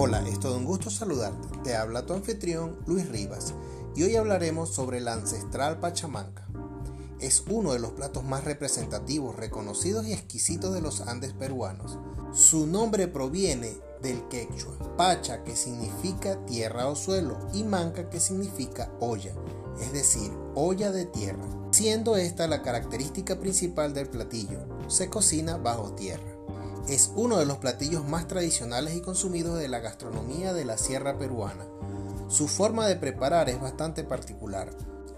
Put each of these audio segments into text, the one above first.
Hola, es todo un gusto saludarte. Te habla tu anfitrión Luis Rivas y hoy hablaremos sobre la ancestral pachamanca. Es uno de los platos más representativos, reconocidos y exquisitos de los Andes peruanos. Su nombre proviene del quechua, pacha que significa tierra o suelo y manca que significa olla, es decir, olla de tierra, siendo esta la característica principal del platillo. Se cocina bajo tierra. Es uno de los platillos más tradicionales y consumidos de la gastronomía de la sierra peruana. Su forma de preparar es bastante particular.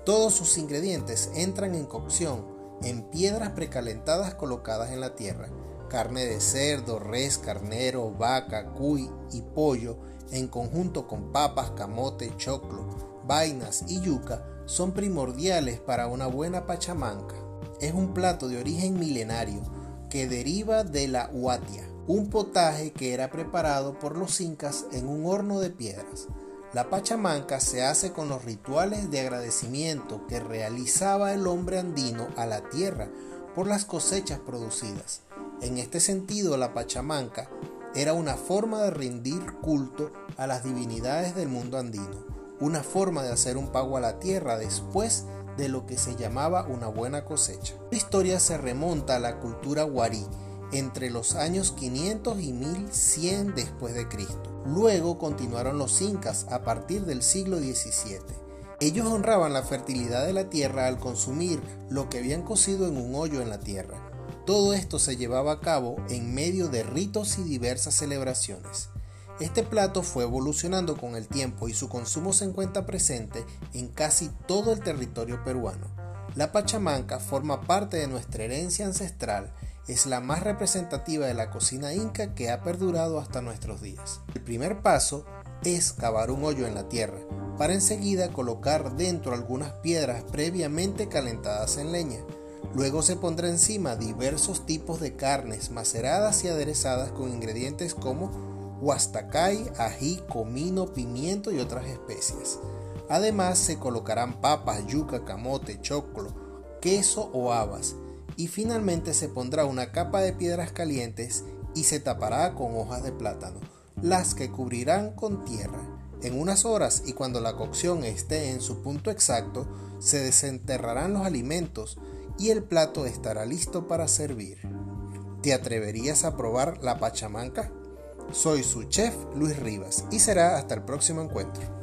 Todos sus ingredientes entran en cocción en piedras precalentadas colocadas en la tierra. Carne de cerdo, res, carnero, vaca, cuy y pollo, en conjunto con papas, camote, choclo, vainas y yuca, son primordiales para una buena pachamanca. Es un plato de origen milenario que deriva de la huatia, un potaje que era preparado por los incas en un horno de piedras. La pachamanca se hace con los rituales de agradecimiento que realizaba el hombre andino a la tierra por las cosechas producidas. En este sentido, la pachamanca era una forma de rendir culto a las divinidades del mundo andino, una forma de hacer un pago a la tierra después de de lo que se llamaba una buena cosecha. La historia se remonta a la cultura guarí entre los años 500 y 1100 después de Cristo. Luego continuaron los incas a partir del siglo XVII. Ellos honraban la fertilidad de la tierra al consumir lo que habían cocido en un hoyo en la tierra. Todo esto se llevaba a cabo en medio de ritos y diversas celebraciones. Este plato fue evolucionando con el tiempo y su consumo se encuentra presente en casi todo el territorio peruano. La pachamanca forma parte de nuestra herencia ancestral, es la más representativa de la cocina inca que ha perdurado hasta nuestros días. El primer paso es cavar un hoyo en la tierra, para enseguida colocar dentro algunas piedras previamente calentadas en leña. Luego se pondrá encima diversos tipos de carnes maceradas y aderezadas con ingredientes como huastacay, ají, comino, pimiento y otras especias. Además se colocarán papas, yuca, camote, choclo, queso o habas y finalmente se pondrá una capa de piedras calientes y se tapará con hojas de plátano, las que cubrirán con tierra. En unas horas y cuando la cocción esté en su punto exacto, se desenterrarán los alimentos y el plato estará listo para servir. ¿Te atreverías a probar la pachamanca? Soy su chef Luis Rivas y será hasta el próximo encuentro.